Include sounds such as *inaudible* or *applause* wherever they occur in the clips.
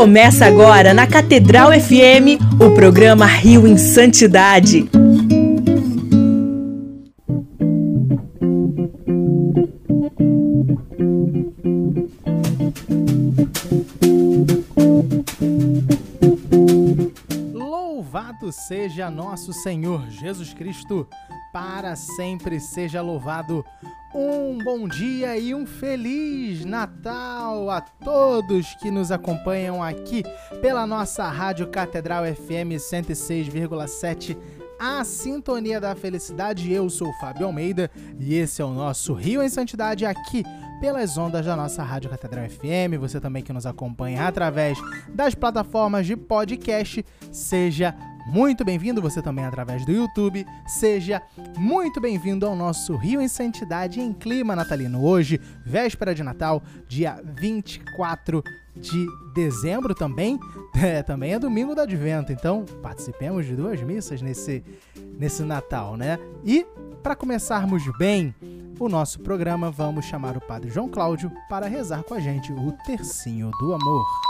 Começa agora na Catedral FM o programa Rio em Santidade. Louvado seja nosso Senhor Jesus Cristo, para sempre seja louvado. Um bom dia e um feliz Natal a todos que nos acompanham aqui pela nossa Rádio Catedral FM 106,7, a Sintonia da Felicidade. Eu sou Fábio Almeida e esse é o nosso Rio em Santidade aqui pelas ondas da nossa Rádio Catedral FM. Você também que nos acompanha através das plataformas de podcast, seja muito bem-vindo, você também através do YouTube. Seja muito bem-vindo ao nosso Rio em Santidade em clima natalino. Hoje, véspera de Natal, dia 24 de dezembro também. *laughs* É, também é domingo do Advento, então participemos de duas missas nesse, nesse Natal, né? E para começarmos bem o nosso programa, vamos chamar o Padre João Cláudio para rezar com a gente o Tercinho do Amor.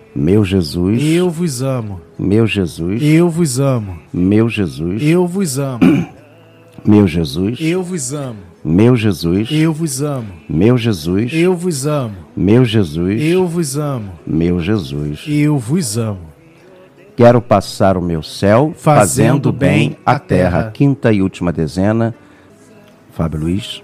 Meu Jesus, Eu vos amo. meu Jesus, Eu vos amo. meu Jesus, Eu vos amo. meu Jesus, Eu vos amo. meu Jesus, Eu vos amo. meu Jesus, Eu vos amo. meu Jesus, Eu vos amo. meu Jesus. Eu vos amo. Quero passar o meu céu Fazendo fazendo bem a terra. terra. Quinta e última dezena. Fábio Luiz,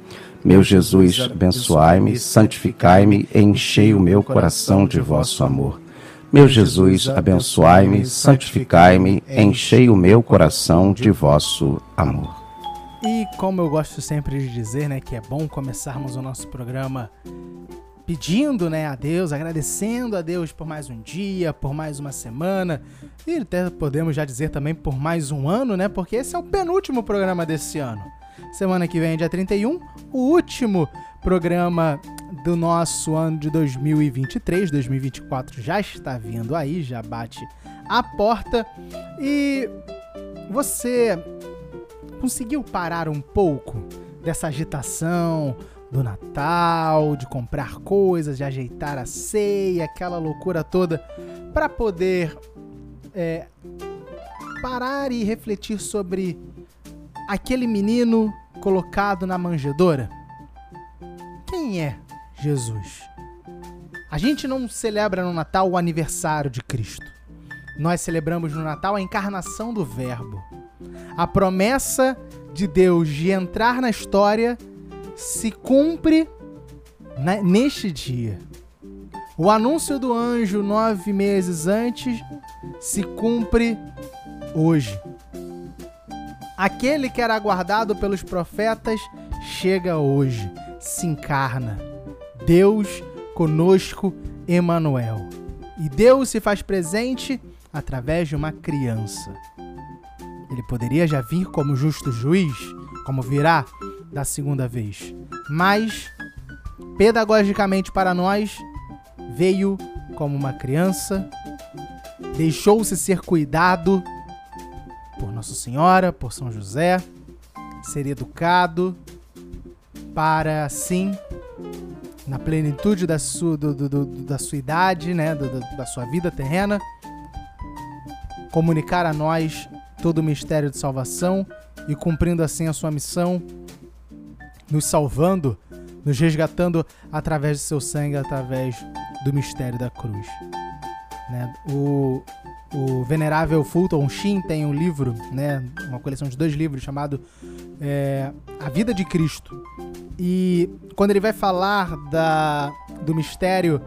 Meu Jesus, abençoai-me, santificai-me, enchei o meu coração de vosso amor. Meu Jesus, abençoai-me, santificai-me, enchei o meu coração de vosso amor. E como eu gosto sempre de dizer, né, que é bom começarmos o nosso programa pedindo, né, a Deus, agradecendo a Deus por mais um dia, por mais uma semana e até podemos já dizer também por mais um ano, né, porque esse é o penúltimo programa desse ano. Semana que vem, dia 31, o último programa do nosso ano de 2023. 2024 já está vindo aí, já bate a porta. E você conseguiu parar um pouco dessa agitação do Natal, de comprar coisas, de ajeitar a ceia, aquela loucura toda, para poder é, parar e refletir sobre aquele menino colocado na manjedoura? Quem é Jesus? A gente não celebra no Natal o aniversário de Cristo. Nós celebramos no Natal a encarnação do Verbo. A promessa de Deus de entrar na história se cumpre neste dia. O anúncio do anjo nove meses antes se cumpre hoje. Aquele que era aguardado pelos profetas chega hoje, se encarna. Deus conosco, Emanuel. E Deus se faz presente através de uma criança. Ele poderia já vir como justo juiz, como virá da segunda vez, mas pedagogicamente para nós veio como uma criança, deixou-se ser cuidado Nossa Senhora, por São José, ser educado para assim, na plenitude da sua, do, do, do, da sua idade, né, da sua vida terrena, comunicar a nós todo o mistério de salvação e cumprindo assim a sua missão, nos salvando, nos resgatando através de seu sangue, através do mistério da cruz. Né? O, o venerável Fulton Sheen tem um livro, né, uma coleção de dois livros chamado é, A Vida de Cristo. E quando ele vai falar da, do mistério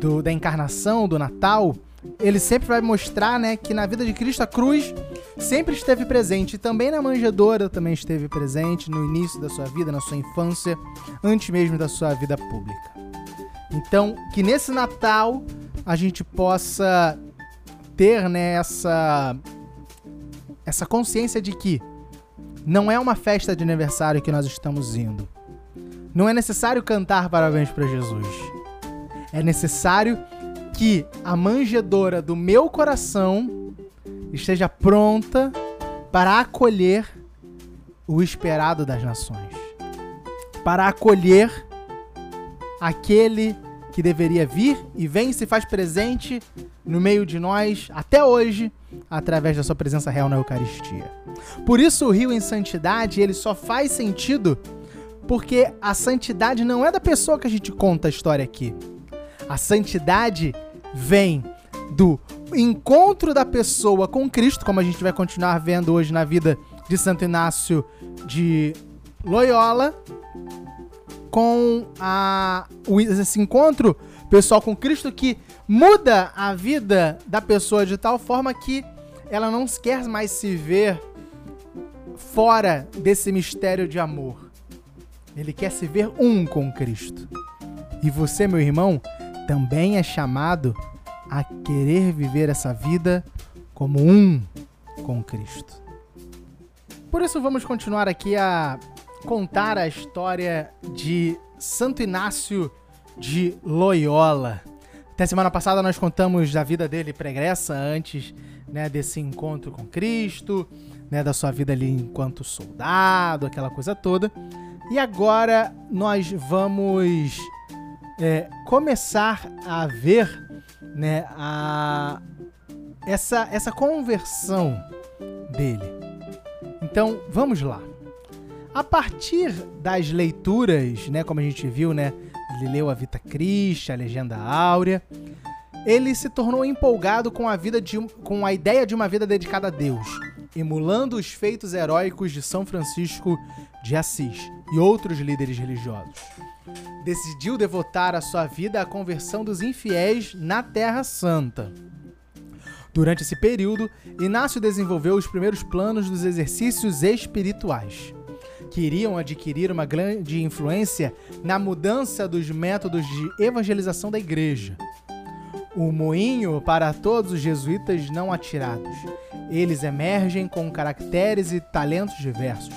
do, da encarnação, do Natal, ele sempre vai mostrar né, que na vida de Cristo a cruz sempre esteve presente. E também na manjedoura também esteve presente no início da sua vida, na sua infância, antes mesmo da sua vida pública. Então, que nesse Natal a gente possa ter né, essa, essa consciência de que não é uma festa de aniversário que nós estamos indo. Não é necessário cantar parabéns para Jesus. É necessário que a manjedoura do meu coração esteja pronta para acolher o esperado das nações, para acolher aquele que deveria vir e vem se faz presente no meio de nós até hoje através da sua presença real na Eucaristia. Por isso o rio em santidade, ele só faz sentido porque a santidade não é da pessoa que a gente conta a história aqui. A santidade vem do encontro da pessoa com Cristo, como a gente vai continuar vendo hoje na vida de Santo Inácio de Loyola, com a, esse encontro pessoal com Cristo que muda a vida da pessoa de tal forma que ela não quer mais se ver fora desse mistério de amor. Ele quer se ver um com Cristo. E você, meu irmão, também é chamado a querer viver essa vida como um com Cristo. Por isso, vamos continuar aqui a contar a história de Santo Inácio de Loyola. Até semana passada nós contamos da vida dele pregressa antes né, desse encontro com Cristo, né, da sua vida ali enquanto soldado, aquela coisa toda. E agora nós vamos é, começar a ver né, a, essa, essa conversão dele. Então vamos lá. A partir das leituras, né, como a gente viu, né, ele leu a Vita Christi, a Legenda Áurea, ele se tornou empolgado com a vida de, com a ideia de uma vida dedicada a Deus, emulando os feitos heróicos de São Francisco de Assis e outros líderes religiosos. Decidiu devotar a sua vida à conversão dos infiéis na Terra Santa. Durante esse período, Inácio desenvolveu os primeiros planos dos exercícios espirituais queriam adquirir uma grande influência na mudança dos métodos de evangelização da igreja. O moinho para todos os jesuítas não atirados. Eles emergem com caracteres e talentos diversos,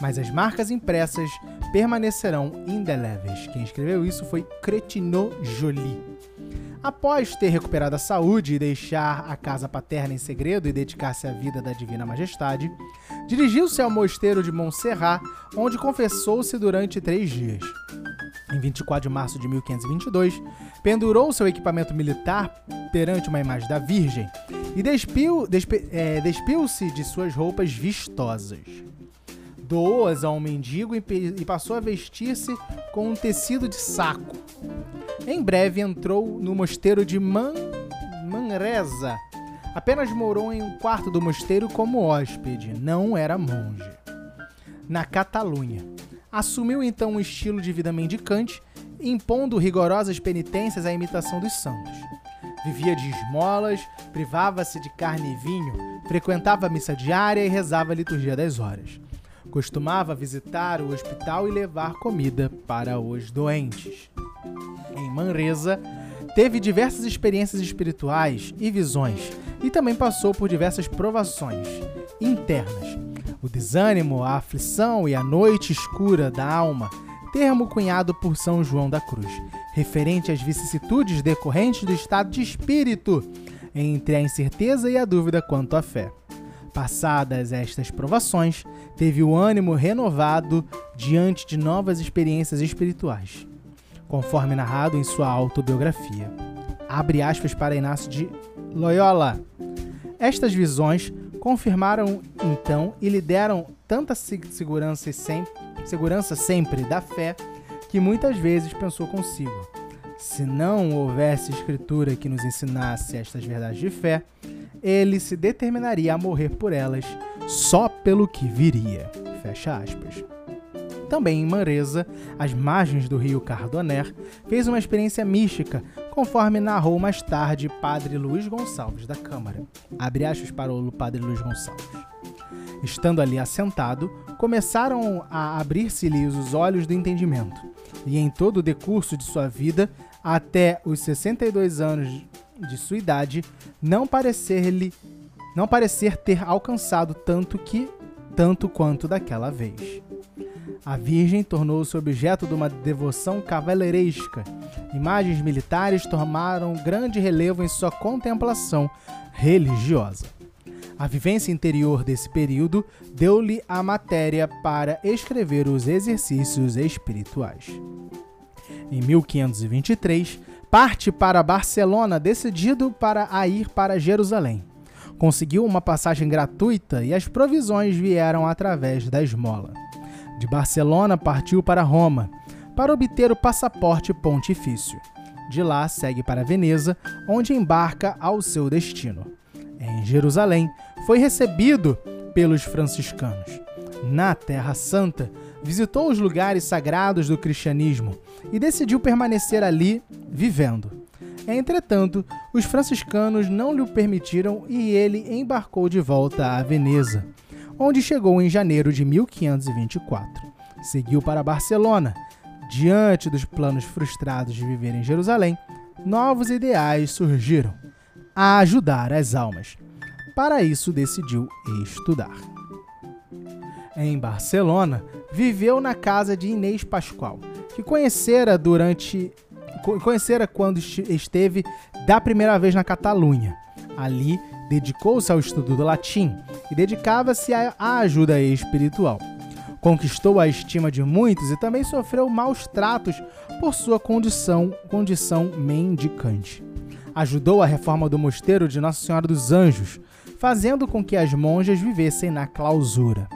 mas as marcas impressas permanecerão indeléveis. Quem escreveu isso foi Cretineau Joly. Após ter recuperado a saúde e deixar a casa paterna em segredo e dedicar-se à vida da Divina Majestade, dirigiu-se ao mosteiro de Montserrat, onde confessou-se durante três dias. Em 24 de março de 1522, pendurou seu equipamento militar perante uma imagem da Virgem e despiu, despe, é, despiu-se de suas roupas vistosas. Doou-as a um mendigo e, e passou a vestir-se com um tecido de saco em breve entrou no mosteiro de Man Manresa, Apenas morou em um quarto do mosteiro como hóspede, não era monge. Na Catalunha. Assumiu então um estilo de vida mendicante, impondo rigorosas penitências à imitação dos santos. Vivia de esmolas, privava-se de carne e vinho, frequentava a missa diária e rezava a liturgia das horas. Costumava visitar o hospital e levar comida para os doentes. Em Manresa, teve diversas experiências espirituais e visões, e também passou por diversas provações internas. O desânimo, a aflição e a noite escura da alma, termo cunhado por São João da Cruz, referente às vicissitudes decorrentes do estado de espírito, entre a incerteza e a dúvida quanto à fé. Passadas estas provações, teve o ânimo renovado diante de novas experiências espirituais, conforme narrado em sua autobiografia. Abre aspas para Inácio de Loyola. Estas visões confirmaram então e lhe deram tanta segurança, sempre, segurança sempre da fé que muitas vezes pensou consigo: se não houvesse escritura que nos ensinasse estas verdades de fé, ele se determinaria a morrer por elas só pelo que viria. Fecha aspas. Também em Manresa, às margens do rio Cardoner, fez uma experiência mística, conforme narrou mais tarde Padre Luiz Gonçalves da Câmara. Abre aspas para o Padre Luiz Gonçalves. Estando ali assentado, começaram a abrir-se-lhe os olhos do entendimento, e em todo o decurso de sua vida, até os 62 anos de sua idade, não parecer-lhe não parecer ter alcançado tanto que tanto quanto daquela vez. A Virgem tornou-se objeto de uma devoção cavaleiresca. Imagens militares tomaram grande relevo em sua contemplação religiosa. A vivência interior desse período deu-lhe a matéria para escrever os exercícios espirituais. Em 1523, parte para Barcelona, decidido para a ir para Jerusalém. Conseguiu uma passagem gratuita e as provisões vieram através da esmola. De Barcelona partiu para Roma, para obter o passaporte pontifício. De lá segue para Veneza, onde embarca ao seu destino. Em Jerusalém, foi recebido pelos franciscanos. Na Terra Santa, visitou os lugares sagrados do cristianismo e decidiu permanecer ali vivendo. Entretanto, os franciscanos não lhe permitiram e ele embarcou de volta a Veneza, onde chegou em janeiro de 1524. Seguiu para Barcelona. Diante dos planos frustrados de viver em Jerusalém, novos ideais surgiram: a ajudar as almas. Para isso, decidiu estudar. Em Barcelona, viveu na casa de Inês Pascoal, que conhecera durante conhecera quando esteve da primeira vez na Catalunha. Ali, dedicou-se ao estudo do latim e dedicava-se à ajuda espiritual. Conquistou a estima de muitos e também sofreu maus tratos por sua condição, condição mendicante. Ajudou a reforma do mosteiro de Nossa Senhora dos Anjos, fazendo com que as monjas vivessem na clausura.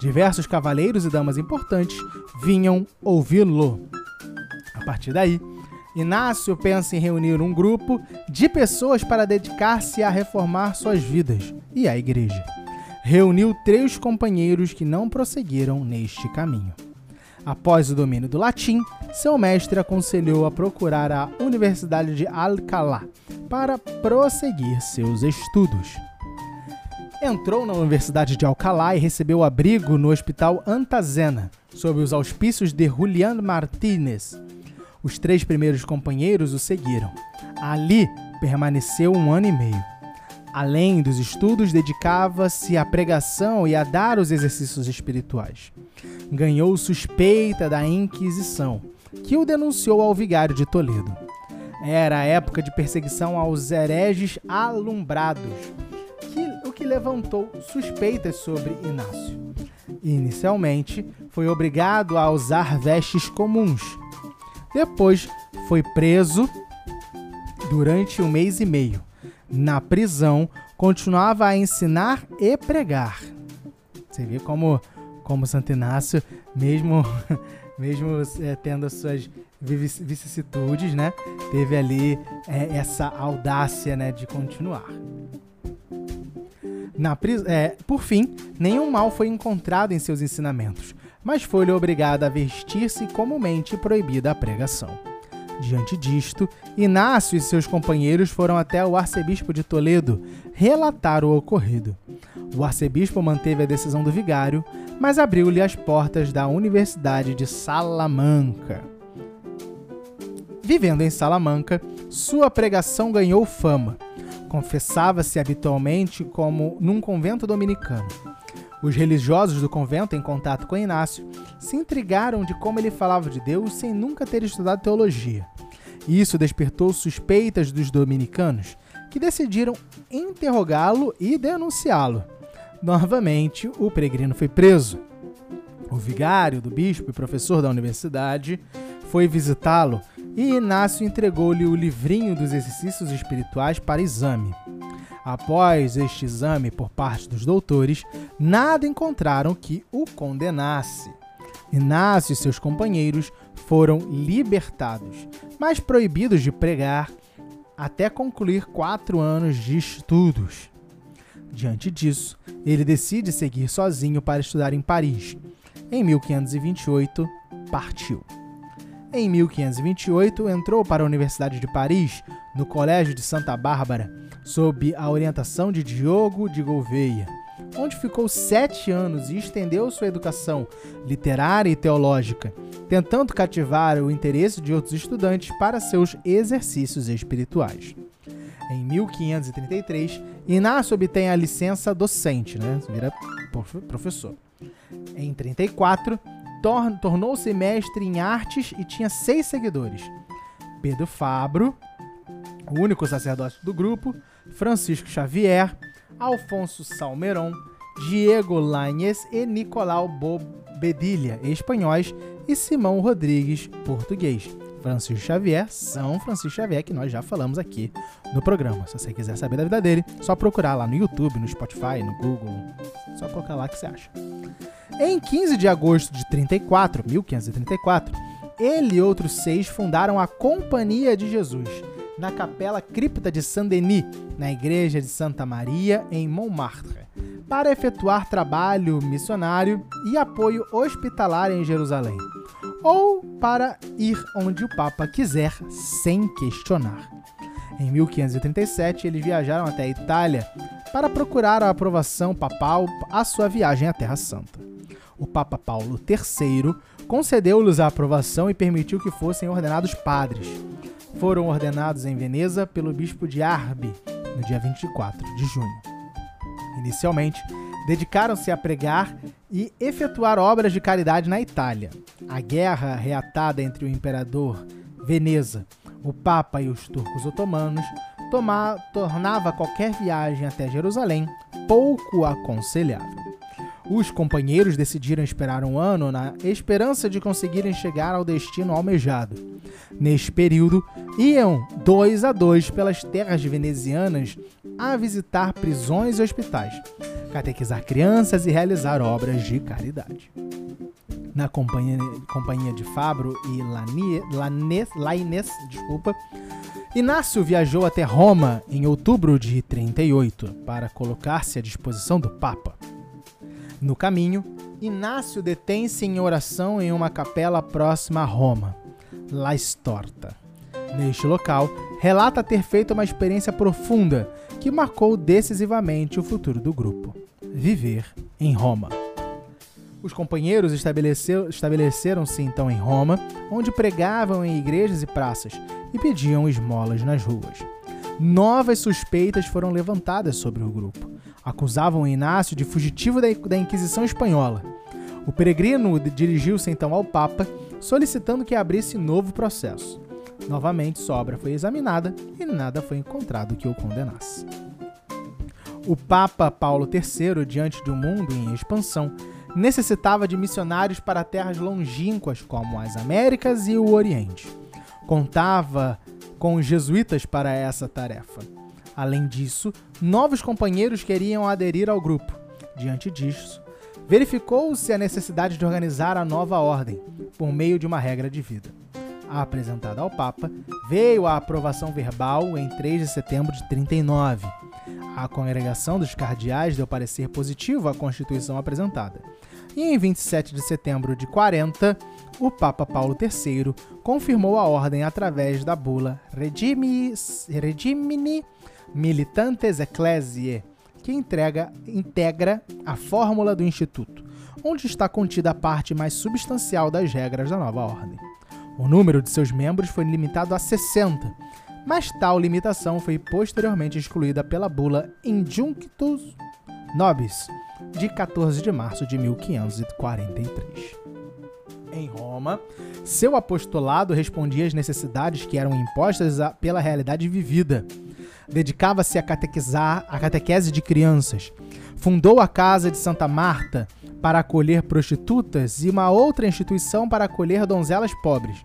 Diversos cavaleiros e damas importantes vinham ouvi-lo. A partir daí, Inácio pensa em reunir um grupo de pessoas para dedicar-se a reformar suas vidas e a igreja. Reuniu três companheiros que não prosseguiram neste caminho. Após o domínio do latim, seu mestre aconselhou a procurar a Universidade de Alcalá para prosseguir seus estudos. Entrou na Universidade de Alcalá e recebeu abrigo no Hospital Antazena, sob os auspícios de Julián Martínez. Os três primeiros companheiros o seguiram. Ali permaneceu um ano e meio. Além dos estudos, dedicava-se à pregação e a dar os exercícios espirituais. Ganhou suspeita da Inquisição, que o denunciou ao vigário de Toledo. Era a época de perseguição aos hereges alumbrados levantou suspeitas sobre Inácio. Inicialmente, foi obrigado a usar vestes comuns. Depois, foi preso durante um mês e meio. Na prisão, continuava a ensinar e pregar. Você vê como, como Santo Inácio, mesmo, *laughs* mesmo é, tendo as suas vicissitudes, né, teve ali é, essa audácia né, de continuar. Na, é, por fim, nenhum mal foi encontrado em seus ensinamentos, mas foi-lhe obrigada a vestir-se comumente proibida a pregação. Diante disto, Inácio e seus companheiros foram até o arcebispo de Toledo relatar o ocorrido. O arcebispo manteve a decisão do vigário, mas abriu-lhe as portas da Universidade de Salamanca. Vivendo em Salamanca, sua pregação ganhou fama. Confessava-se habitualmente como num convento dominicano. Os religiosos do convento, em contato com Inácio, se intrigaram de como ele falava de Deus sem nunca ter estudado teologia. Isso despertou suspeitas dos dominicanos, que decidiram interrogá-lo e denunciá-lo. Novamente, o peregrino foi preso. O vigário do bispo e professor da universidade foi visitá-lo e Inácio entregou-lhe o livrinho dos exercícios espirituais para exame. Após este exame por parte dos doutores, nada encontraram que o condenasse. Inácio e seus companheiros foram libertados, mas proibidos de pregar até concluir quatro anos de estudos. Diante disso, ele decide seguir sozinho para estudar em Paris. Em 1528, partiu. Em 1528, entrou para a Universidade de Paris, no Colégio de Santa Bárbara, sob a orientação de Diogo de Gouveia, onde ficou sete anos e estendeu sua educação literária e teológica, tentando cativar o interesse de outros estudantes para seus exercícios espirituais. Em 1533, Inácio obtém a licença docente, né? Vira professor. Em 34, tor tornou-se mestre em artes e tinha seis seguidores: Pedro Fabro, o único sacerdote do grupo, Francisco Xavier, Alfonso Salmeron, Diego Lainez e Nicolau Bobedilha, espanhóis, e Simão Rodrigues, português. Francisco Xavier, São Francisco Xavier, que nós já falamos aqui no programa. Se você quiser saber da vida dele, só procurar lá no YouTube, no Spotify, no Google. Só colocar lá que você acha. Em 15 de agosto de 34, 1534, ele e outros seis fundaram a Companhia de Jesus, na Capela Cripta de Saint-Denis, na Igreja de Santa Maria, em Montmartre, para efetuar trabalho missionário e apoio hospitalar em Jerusalém ou para ir onde o Papa quiser, sem questionar. Em 1537, eles viajaram até a Itália para procurar a aprovação papal à sua viagem à Terra Santa. O Papa Paulo III concedeu-lhes a aprovação e permitiu que fossem ordenados padres. Foram ordenados em Veneza pelo bispo de Arbi, no dia 24 de junho. Inicialmente, dedicaram-se a pregar e efetuar obras de caridade na Itália. A guerra reatada entre o imperador Veneza, o Papa e os turcos otomanos toma, tornava qualquer viagem até Jerusalém pouco aconselhável. Os companheiros decidiram esperar um ano na esperança de conseguirem chegar ao destino almejado. Neste período, iam dois a dois pelas terras venezianas a visitar prisões e hospitais, catequizar crianças e realizar obras de caridade. Na companhia, companhia de Fabro e Lainês, desculpa, Inácio viajou até Roma em outubro de 38 para colocar-se à disposição do Papa. No caminho, Inácio detém-se em oração em uma capela próxima a Roma, La Storta. Neste local, relata ter feito uma experiência profunda que marcou decisivamente o futuro do grupo: viver em Roma. Os companheiros estabeleceram-se então em Roma, onde pregavam em igrejas e praças e pediam esmolas nas ruas. Novas suspeitas foram levantadas sobre o grupo. Acusavam Inácio de fugitivo da Inquisição Espanhola. O peregrino dirigiu-se então ao Papa, solicitando que abrisse novo processo. Novamente, sua obra foi examinada e nada foi encontrado que o condenasse. O Papa Paulo III, diante de um mundo em expansão, necessitava de missionários para terras longínquas como as Américas e o Oriente. Contava com os jesuítas para essa tarefa. Além disso, novos companheiros queriam aderir ao grupo. Diante disso, verificou-se a necessidade de organizar a nova ordem por meio de uma regra de vida apresentada ao Papa, veio a aprovação verbal em 3 de setembro de 39. A congregação dos cardeais deu parecer positivo à Constituição apresentada. E em 27 de setembro de 40, o Papa Paulo III confirmou a ordem através da bula Regimini Militantes Ecclesiae, que entrega, integra a fórmula do Instituto, onde está contida a parte mais substancial das regras da nova ordem. O número de seus membros foi limitado a 60, mas tal limitação foi posteriormente excluída pela bula Injunctus Nobis, de 14 de março de 1543. Em Roma, seu apostolado respondia às necessidades que eram impostas pela realidade vivida. Dedicava-se a catequizar a catequese de crianças. Fundou a Casa de Santa Marta para acolher prostitutas e uma outra instituição para acolher donzelas pobres.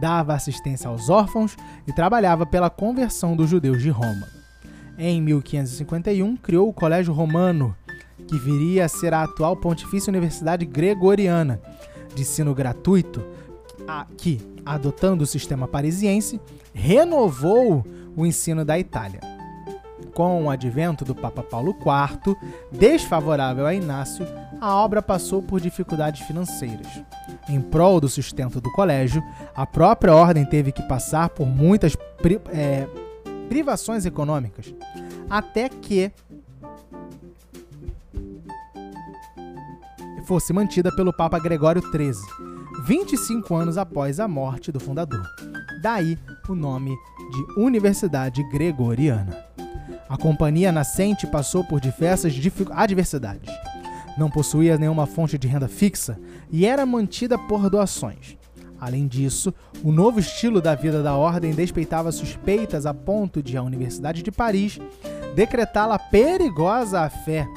Dava assistência aos órfãos e trabalhava pela conversão dos judeus de Roma. Em 1551, criou o Colégio Romano, que viria a ser a atual Pontifícia Universidade Gregoriana, de ensino gratuito, que, adotando o sistema parisiense, renovou o ensino da Itália. Com o advento do Papa Paulo IV, desfavorável a Inácio, a obra passou por dificuldades financeiras. Em prol do sustento do colégio, a própria ordem teve que passar por muitas pri é, privações econômicas, até que fosse mantida pelo Papa Gregório XIII, 25 anos após a morte do fundador. Daí o nome de Universidade Gregoriana. A companhia nascente passou por diversas adversidades. Não possuía nenhuma fonte de renda fixa e era mantida por doações. Além disso, o novo estilo da vida da ordem despeitava suspeitas a ponto de a Universidade de Paris decretá-la perigosa à fé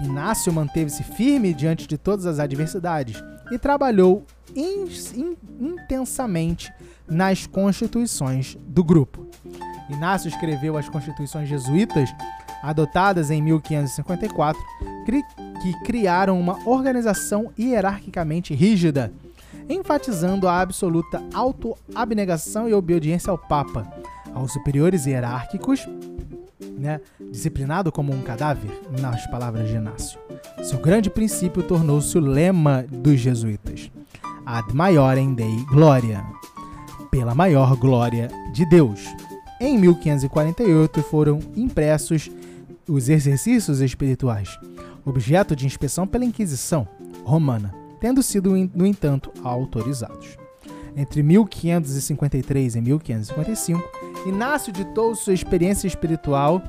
Inácio manteve-se firme diante de todas as adversidades e trabalhou in, in, intensamente nas constituições do grupo. Inácio escreveu as constituições jesuítas, adotadas em 1554, que criaram uma organização hierarquicamente rígida, enfatizando a absoluta autoabnegação e obediência ao Papa, aos superiores hierárquicos né, disciplinado como um cadáver, nas palavras de Inácio. Seu grande princípio tornou-se o lema dos jesuítas: Ad maiorem Dei Gloria, pela maior glória de Deus. Em 1548 foram impressos os exercícios espirituais, objeto de inspeção pela Inquisição romana, tendo sido, no entanto, autorizados. Entre 1553 e 1555, Inácio ditou sua experiência espiritual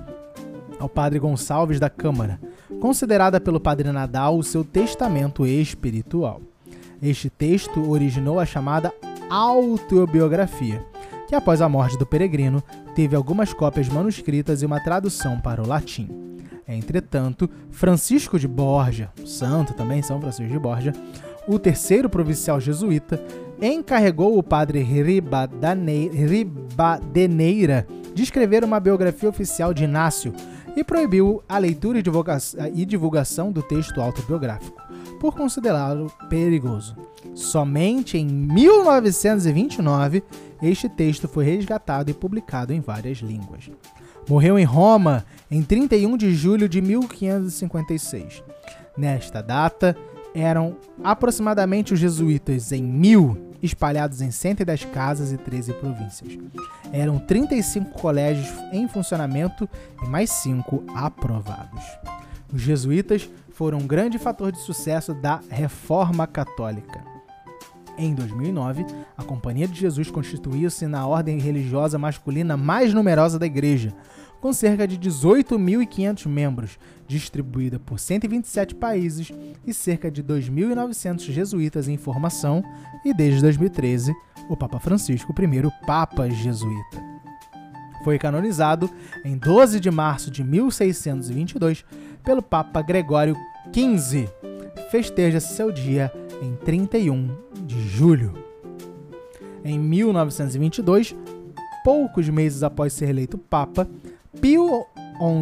ao padre Gonçalves da Câmara, considerada pelo padre Nadal o seu testamento espiritual. Este texto originou a chamada autobiografia, que após a morte do peregrino teve algumas cópias manuscritas e uma tradução para o latim. Entretanto, Francisco de Borja, santo também São Francisco de Borja, o terceiro provincial jesuíta, encarregou o padre Ribadeneira de escrever uma biografia oficial de Inácio e proibiu a leitura e divulgação do texto autobiográfico, por considerá-lo perigoso. Somente em 1929 este texto foi resgatado e publicado em várias línguas. Morreu em Roma em 31 de julho de 1556. Nesta data, eram aproximadamente os jesuítas em mil, espalhados em 110 casas e 13 províncias. Eram 35 colégios em funcionamento e mais 5 aprovados. Os jesuítas foram um grande fator de sucesso da Reforma Católica. Em 2009, a Companhia de Jesus constituiu-se na ordem religiosa masculina mais numerosa da Igreja, com cerca de 18.500 membros, distribuída por 127 países e cerca de 2.900 jesuítas em formação, e desde 2013, o Papa Francisco, o primeiro Papa jesuíta. Foi canonizado em 12 de março de 1622 pelo Papa Gregório XV. Festeja seu dia em 31 de julho. Em 1922, poucos meses após ser eleito Papa, Pio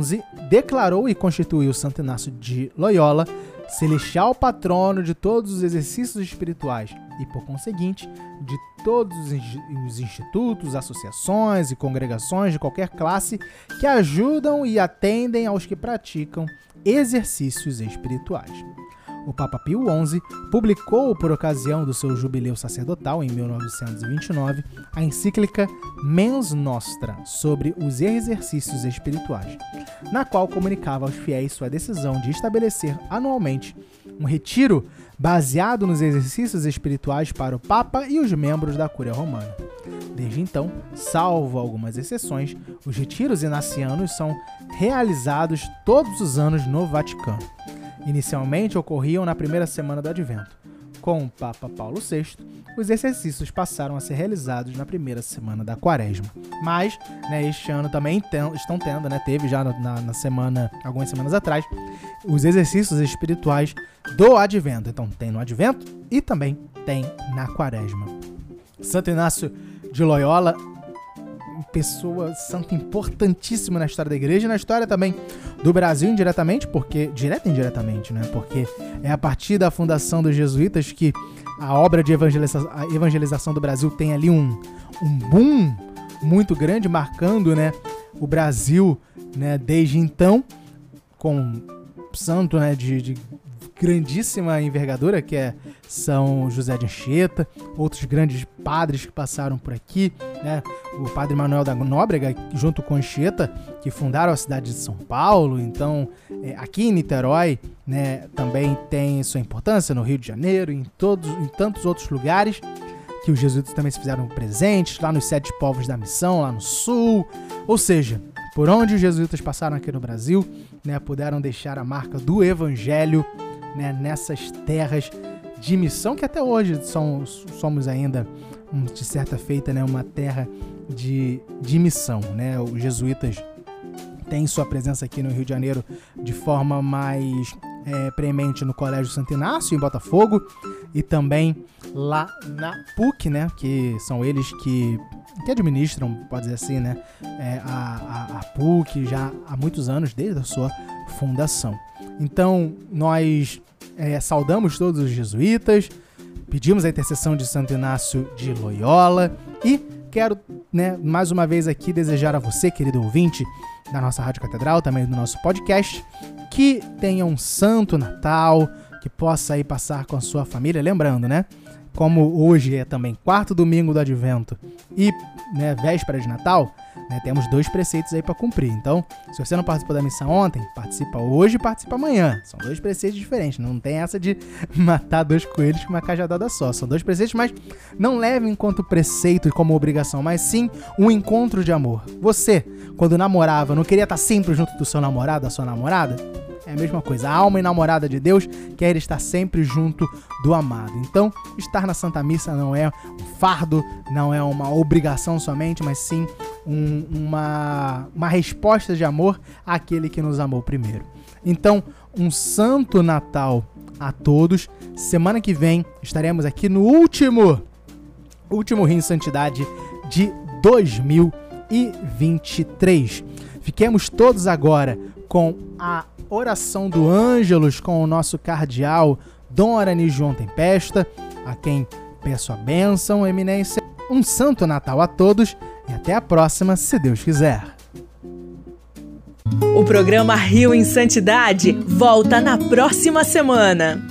XI declarou e constituiu Santo Inácio de Loyola celestial patrono de todos os exercícios espirituais e, por conseguinte, de todos os institutos, associações e congregações de qualquer classe que ajudam e atendem aos que praticam exercícios espirituais o Papa Pio XI publicou, por ocasião do seu jubileu sacerdotal em 1929, a encíclica Mens Nostra sobre os exercícios espirituais, na qual comunicava aos fiéis sua decisão de estabelecer anualmente um retiro baseado nos exercícios espirituais para o Papa e os membros da Cúria Romana. Desde então, salvo algumas exceções, os retiros inacianos são realizados todos os anos no Vaticano. Inicialmente ocorriam na primeira semana do Advento. Com o Papa Paulo VI, os exercícios passaram a ser realizados na primeira semana da Quaresma. Mas, né, este ano também tem, estão tendo, né, teve já na, na semana, algumas semanas atrás, os exercícios espirituais do Advento. Então, tem no Advento e também tem na Quaresma. Santo Inácio de Loyola pessoa santo importantíssima na história da igreja e na história também do Brasil indiretamente, porque direta e indiretamente, né? Porque é a partir da fundação dos jesuítas que a obra de evangeliza evangelização do Brasil tem ali um, um boom muito grande, marcando, né, o Brasil, né, desde então, com santo, né, de, de grandíssima envergadura, que é São José de Anchieta, outros grandes padres que passaram por aqui, né? O padre Manuel da Nóbrega, junto com Anchieta, que fundaram a cidade de São Paulo. Então, é, aqui em Niterói, né, também tem sua importância, no Rio de Janeiro, em, todos, em tantos outros lugares que os jesuítas também se fizeram presentes, lá nos sete povos da missão, lá no sul. Ou seja, por onde os jesuítas passaram aqui no Brasil, né, puderam deixar a marca do evangelho né, nessas terras de missão que até hoje somos ainda, de certa feita, né, uma terra de, de missão. Né? Os jesuítas têm sua presença aqui no Rio de Janeiro de forma mais é, premente no Colégio Santo Inácio, em Botafogo, e também lá na PUC, né, que são eles que, que administram, pode dizer assim, né, é, a, a, a PUC já há muitos anos, desde a sua fundação. Então, nós é, saudamos todos os jesuítas, pedimos a intercessão de Santo Inácio de Loyola e quero, né, mais uma vez aqui desejar a você, querido ouvinte da nossa Rádio Catedral, também do nosso podcast, que tenha um santo Natal, que possa aí passar com a sua família, lembrando, né? Como hoje é também quarto domingo do Advento e né, véspera de Natal, né, temos dois preceitos aí para cumprir. Então, se você não participou da missão ontem, participa hoje e participa amanhã. São dois preceitos diferentes. Não tem essa de *laughs* matar dois coelhos com uma cajadada só. São dois preceitos, mas não leve enquanto preceito e como obrigação, mas sim um encontro de amor. Você, quando namorava, não queria estar sempre junto do seu namorado, da sua namorada? É a mesma coisa. A alma enamorada de Deus quer estar sempre junto do amado. Então, estar na Santa Missa não é um fardo, não é uma obrigação somente, mas sim um, uma, uma resposta de amor àquele que nos amou primeiro. Então, um santo Natal a todos. Semana que vem estaremos aqui no último, último Rio em Santidade de 2023. Fiquemos todos agora com a oração do Ângelus com o nosso cardeal Dom Arani João Tempesta, a quem peço a bênção, eminência. Um santo Natal a todos e até a próxima, se Deus quiser. O programa Rio em Santidade volta na próxima semana.